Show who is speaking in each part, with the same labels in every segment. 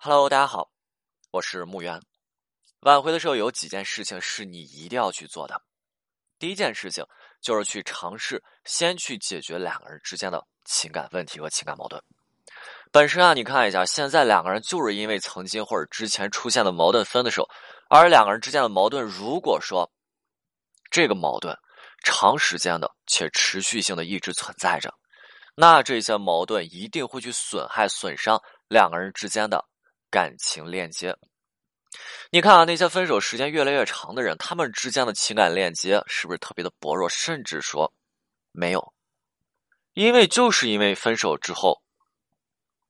Speaker 1: Hello，大家好，我是木源。挽回的时候有几件事情是你一定要去做的。第一件事情就是去尝试先去解决两个人之间的情感问题和情感矛盾。本身啊，你看一下，现在两个人就是因为曾经或者之前出现的矛盾分的时候，而两个人之间的矛盾，如果说这个矛盾长时间的且持续性的一直存在着，那这些矛盾一定会去损害、损伤两个人之间的。感情链接，你看啊，那些分手时间越来越长的人，他们之间的情感链接是不是特别的薄弱，甚至说没有？因为就是因为分手之后，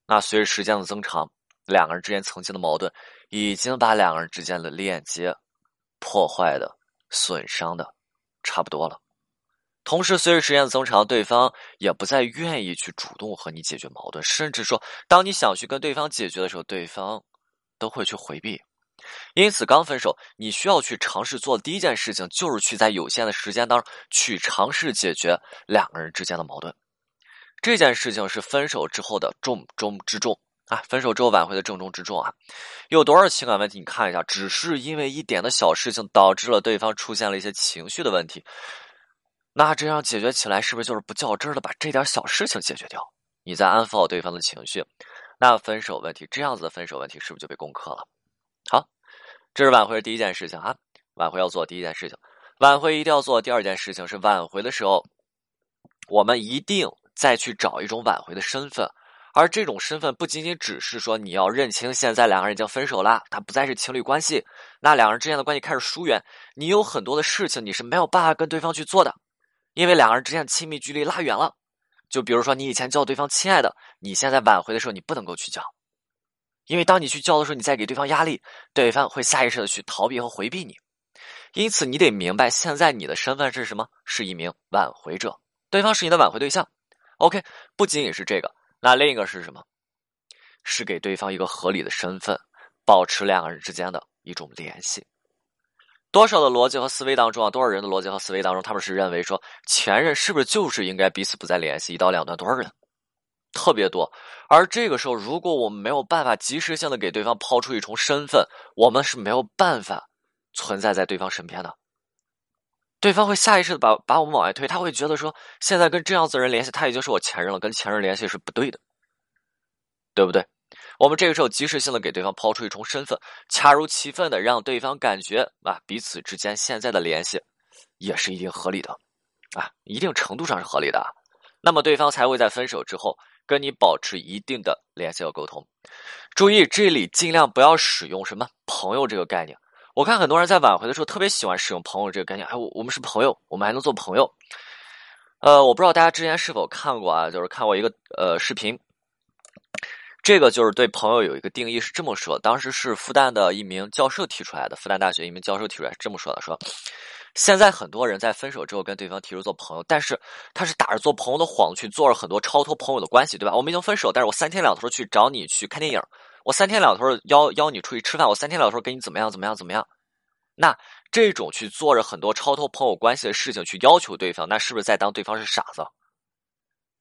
Speaker 1: 那随着时间的增长，两个人之间曾经的矛盾已经把两个人之间的链接破坏的、损伤的差不多了。同时，随着时间的增长，对方也不再愿意去主动和你解决矛盾，甚至说，当你想去跟对方解决的时候，对方都会去回避。因此，刚分手，你需要去尝试做的第一件事情，就是去在有限的时间当中去尝试解决两个人之间的矛盾。这件事情是分手之后的重中之重啊！分手之后挽回的重中之重啊！有多少情感问题？你看一下，只是因为一点的小事情，导致了对方出现了一些情绪的问题。那这样解决起来是不是就是不较真的把这点小事情解决掉？你再安抚好对方的情绪，那分手问题这样子的分手问题是不是就被攻克了？好，这是挽回的第一件事情啊。挽回要做第一件事情，挽回一定要做第二件事情是挽回的时候，我们一定再去找一种挽回的身份，而这种身份不仅仅只是说你要认清现在两个人已经分手了，他不再是情侣关系，那两人之间的关系开始疏远，你有很多的事情你是没有办法跟对方去做的。因为两个人之间的亲密距离拉远了，就比如说你以前叫对方“亲爱的”，你现在挽回的时候你不能够去叫，因为当你去叫的时候，你在给对方压力，对方会下意识的去逃避和回避你。因此，你得明白，现在你的身份是什么？是一名挽回者，对方是你的挽回对象。OK，不仅仅是这个，那另一个是什么？是给对方一个合理的身份，保持两个人之间的一种联系。多少的逻辑和思维当中啊，多少人的逻辑和思维当中，他们是认为说前任是不是就是应该彼此不再联系，一刀两断？多少人特别多。而这个时候，如果我们没有办法及时性的给对方抛出一重身份，我们是没有办法存在在对方身边的。对方会下意识的把把我们往外推，他会觉得说现在跟这样子的人联系，他已经是我前任了，跟前任联系是不对的，对不对？我们这个时候及时性的给对方抛出一重身份，恰如其分的让对方感觉啊，彼此之间现在的联系也是一定合理的，啊，一定程度上是合理的，那么对方才会在分手之后跟你保持一定的联系和沟通。注意，这里尽量不要使用什么朋友这个概念。我看很多人在挽回的时候特别喜欢使用朋友这个概念，哎，我我们是朋友，我们还能做朋友。呃，我不知道大家之前是否看过啊，就是看过一个呃视频。这个就是对朋友有一个定义是这么说，当时是复旦的一名教授提出来的，复旦大学一名教授提出来这么说的：说现在很多人在分手之后跟对方提出做朋友，但是他是打着做朋友的谎去做了很多超脱朋友的关系，对吧？我们已经分手，但是我三天两头去找你去看电影，我三天两头邀邀你出去吃饭，我三天两头给你怎么样怎么样怎么样？那这种去做着很多超脱朋友关系的事情去要求对方，那是不是在当对方是傻子？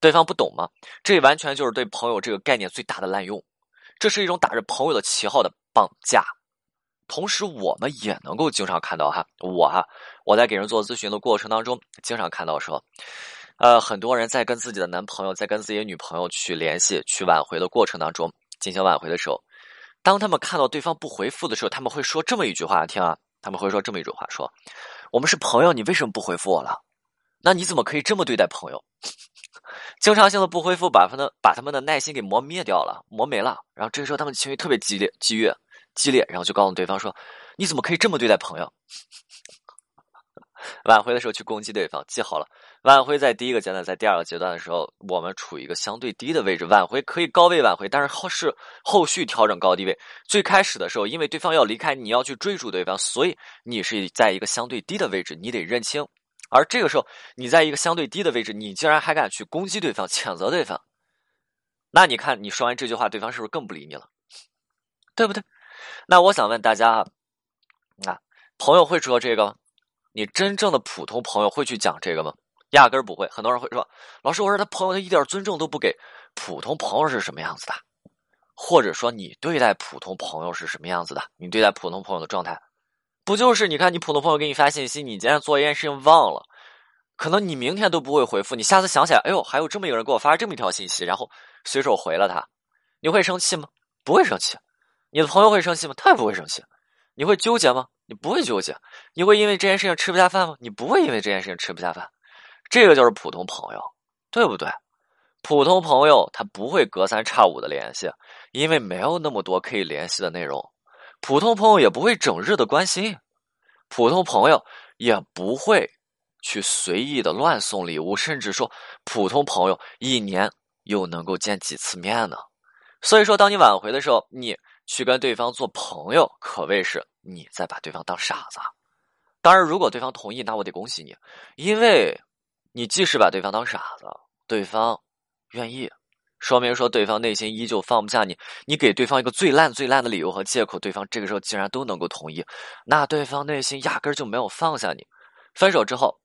Speaker 1: 对方不懂吗？这完全就是对朋友这个概念最大的滥用，这是一种打着朋友的旗号的绑架。同时，我们也能够经常看到哈，我哈，我在给人做咨询的过程当中，经常看到说，呃，很多人在跟自己的男朋友、在跟自己的女朋友去联系、去挽回的过程当中，进行挽回的时候，当他们看到对方不回复的时候，他们会说这么一句话，听啊，他们会说这么一句话，说：“我们是朋友，你为什么不回复我了？那你怎么可以这么对待朋友？”经常性的不回复，把他的把他们的耐心给磨灭掉了，磨没了。然后这个时候，他们情绪特别激烈、激越、激烈，然后就告诉对方说：“你怎么可以这么对待朋友？” 挽回的时候去攻击对方，记好了。挽回在第一个阶段，在第二个阶段的时候，我们处于一个相对低的位置。挽回可以高位挽回，但是后是后续调整高低位。最开始的时候，因为对方要离开，你要去追逐对方，所以你是在一个相对低的位置，你得认清。而这个时候，你在一个相对低的位置，你竟然还敢去攻击对方、谴责对方，那你看你说完这句话，对方是不是更不理你了？对不对？那我想问大家啊，啊朋友会说这个？你真正的普通朋友会去讲这个吗？压根儿不会。很多人会说，老师，我说他朋友他一点尊重都不给。普通朋友是什么样子的？或者说你对待普通朋友是什么样子的？你对待普通朋友的状态，不就是你看你普通朋友给你发信息，你今天做一件事情忘了，可能你明天都不会回复，你下次想起来，哎呦，还有这么一个人给我发这么一条信息，然后随手回了他，你会生气吗？不会生气。你的朋友会生气吗？他也不会生气。你会纠结吗？你不会纠结。你会因为这件事情吃不下饭吗？你不会因为这件事情吃不下饭。这个就是普通朋友，对不对？普通朋友他不会隔三差五的联系，因为没有那么多可以联系的内容。普通朋友也不会整日的关心，普通朋友也不会去随意的乱送礼物，甚至说普通朋友一年又能够见几次面呢？所以说，当你挽回的时候，你去跟对方做朋友，可谓是你在把对方当傻子。当然，如果对方同意，那我得恭喜你，因为你即使把对方当傻子，对方。愿意，说明说对方内心依旧放不下你。你给对方一个最烂最烂的理由和借口，对方这个时候竟然都能够同意，那对方内心压根就没有放下你。分手之后，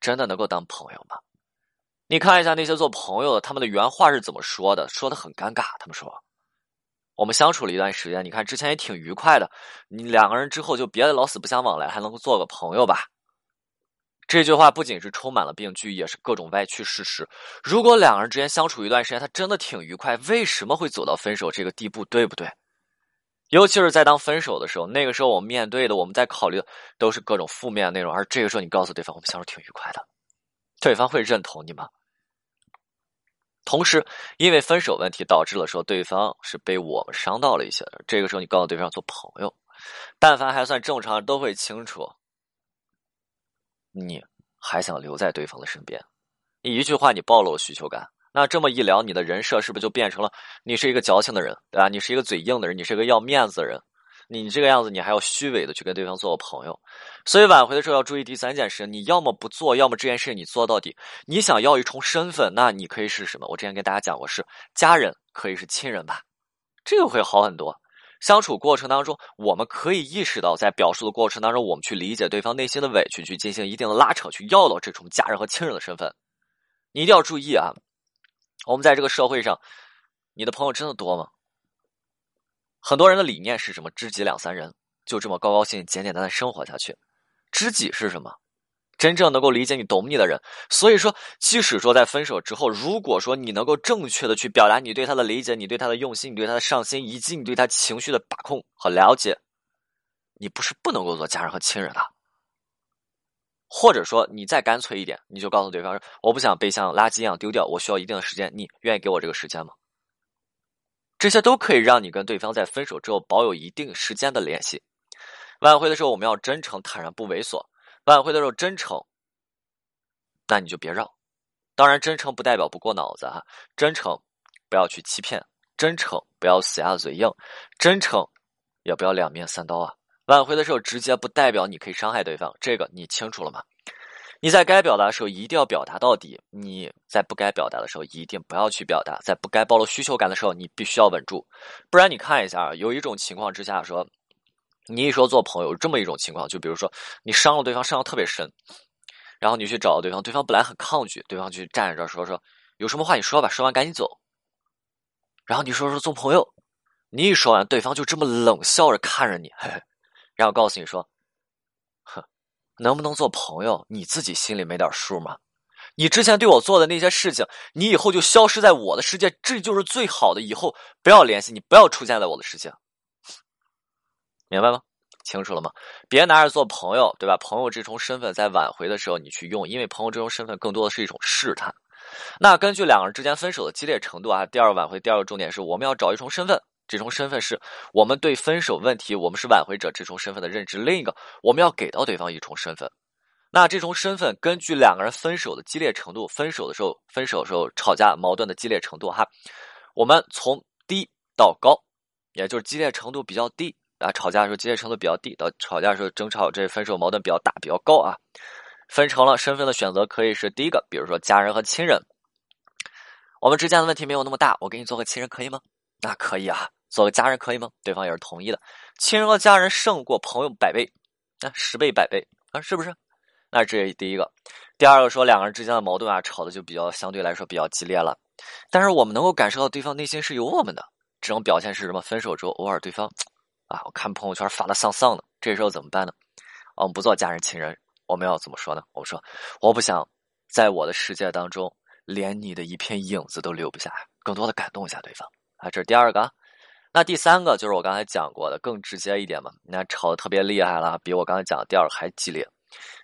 Speaker 1: 真的能够当朋友吗？你看一下那些做朋友的，他们的原话是怎么说的？说的很尴尬。他们说：“我们相处了一段时间，你看之前也挺愉快的，你两个人之后就别老死不相往来，还能够做个朋友吧。”这句话不仅是充满了病句，也是各种歪曲事实。如果两个人之间相处一段时间，他真的挺愉快，为什么会走到分手这个地步？对不对？尤其是在当分手的时候，那个时候我们面对的，我们在考虑的都是各种负面内容，而这个时候你告诉对方我们相处挺愉快的，对方会认同你吗？同时，因为分手问题导致了说对方是被我们伤到了一些的，这个时候你告诉对方做朋友，但凡还算正常都会清楚。你还想留在对方的身边？你一句话，你暴露需求感。那这么一聊，你的人设是不是就变成了你是一个矫情的人，对吧？你是一个嘴硬的人，你是一个要面子的人。你这个样子，你还要虚伪的去跟对方做个朋友。所以挽回的时候要注意第三件事：你要么不做，要么这件事你做到底。你想要一重身份，那你可以是什么？我之前跟大家讲过，是家人，可以是亲人吧，这个会好很多。相处过程当中，我们可以意识到，在表述的过程当中，我们去理解对方内心的委屈，去进行一定的拉扯，去要到这种家人和亲人的身份。你一定要注意啊！我们在这个社会上，你的朋友真的多吗？很多人的理念是什么？知己两三人，就这么高高兴兴、简简单单生活下去。知己是什么？真正能够理解你、懂你的人，所以说，即使说在分手之后，如果说你能够正确的去表达你对他的理解、你对他的用心、你对他的上心，以及你对他情绪的把控和了解，你不是不能够做家人和亲人的。或者说，你再干脆一点，你就告诉对方说：“我不想被像垃圾一样丢掉，我需要一定的时间，你愿意给我这个时间吗？”这些都可以让你跟对方在分手之后保有一定时间的联系。挽回的时候，我们要真诚、坦然、不猥琐。挽回的时候真诚，那你就别绕。当然，真诚不代表不过脑子哈，真诚不要去欺骗，真诚不要死鸭嘴硬，真诚也不要两面三刀啊。挽回的时候直接不代表你可以伤害对方，这个你清楚了吗？你在该表达的时候一定要表达到底，你在不该表达的时候一定不要去表达，在不该暴露需求感的时候你必须要稳住，不然你看一下，有一种情况之下说。你一说做朋友，这么一种情况，就比如说你伤了对方，伤的特别深，然后你去找对方，对方本来很抗拒，对方去站在这说说，有什么话你说吧，说完赶紧走。然后你说说做朋友，你一说完，对方就这么冷笑着看着你，嘿嘿，然后告诉你说，哼，能不能做朋友，你自己心里没点数吗？你之前对我做的那些事情，你以后就消失在我的世界，这就是最好的。以后不要联系你，不要出现在我的世界。明白吗？清楚了吗？别拿着做朋友，对吧？朋友这重身份在挽回的时候你去用，因为朋友这种身份更多的是一种试探。那根据两个人之间分手的激烈程度啊，第二个挽回第二个重点是我们要找一重身份，这重身份是我们对分手问题，我们是挽回者这重身份的认知。另一个，我们要给到对方一重身份。那这重身份根据两个人分手的激烈程度，分手的时候，分手的时候吵架矛盾的激烈程度哈，我们从低到高，也就是激烈程度比较低。啊，吵架的时候激烈程度比较低，到吵架的时候争吵，这分手矛盾比较大、比较高啊。分成了身份的选择可以是第一个，比如说家人和亲人。我们之间的问题没有那么大，我给你做个亲人可以吗？那可以啊，做个家人可以吗？对方也是同意的。亲人和家人胜过朋友百倍，啊，十倍、百倍啊，是不是？那这第一个。第二个说两个人之间的矛盾啊，吵的就比较相对来说比较激烈了。但是我们能够感受到对方内心是有我们的。这种表现是什么？分手之后，偶尔对方啊，我看朋友圈发的丧丧的，这时候怎么办呢？我们不做家人亲人，我们要怎么说呢？我说，我不想在我的世界当中连你的一片影子都留不下，更多的感动一下对方啊。这是第二个。那第三个就是我刚才讲过的，更直接一点嘛。那吵得特别厉害了，比我刚才讲的第二个还激烈。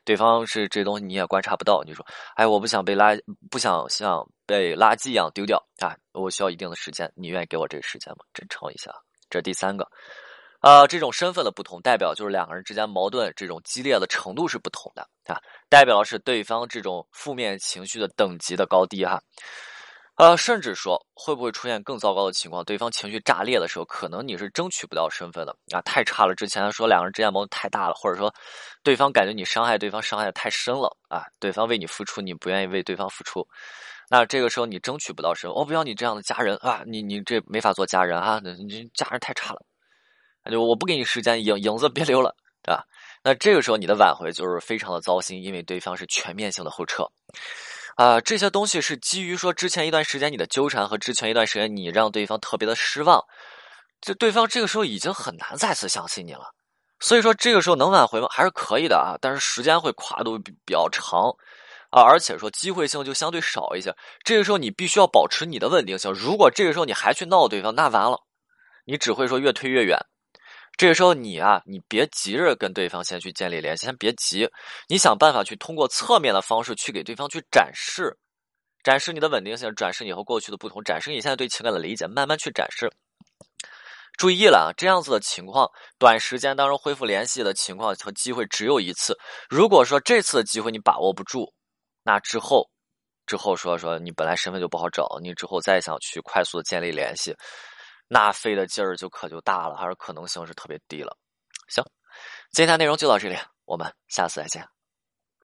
Speaker 1: 对方是这东西你也观察不到，你说，哎，我不想被垃，不想像被垃圾一样丢掉啊，我需要一定的时间，你愿意给我这个时间吗？真诚一下，这是第三个。呃，这种身份的不同，代表就是两个人之间矛盾这种激烈的程度是不同的啊，代表的是对方这种负面情绪的等级的高低哈。呃，甚至说会不会出现更糟糕的情况？对方情绪炸裂的时候，可能你是争取不到身份的啊，太差了。之前说两个人之间矛盾太大了，或者说对方感觉你伤害对方伤害的太深了啊，对方为你付出，你不愿意为对方付出，那这个时候你争取不到身份。我不要你这样的家人啊，你你这没法做家人啊，你家人太差了，就我不给你时间，影影子别留了，对吧？那这个时候你的挽回就是非常的糟心，因为对方是全面性的后撤。啊，这些东西是基于说之前一段时间你的纠缠和之前一段时间你让对方特别的失望，这对方这个时候已经很难再次相信你了，所以说这个时候能挽回吗？还是可以的啊，但是时间会跨度比比较长啊，而且说机会性就相对少一些。这个时候你必须要保持你的稳定性，如果这个时候你还去闹对方，那完了，你只会说越推越远。这个时候你啊，你别急着跟对方先去建立联系，先别急，你想办法去通过侧面的方式去给对方去展示，展示你的稳定性，展示你和过去的不同，展示你现在对情感的理解，慢慢去展示。注意了啊，这样子的情况，短时间当中恢复联系的情况和机会只有一次。如果说这次的机会你把握不住，那之后，之后说说你本来身份就不好找，你之后再想去快速的建立联系。那费的劲儿就可就大了，还是可能性是特别低了。行，今天内容就到这里，我们下次再见。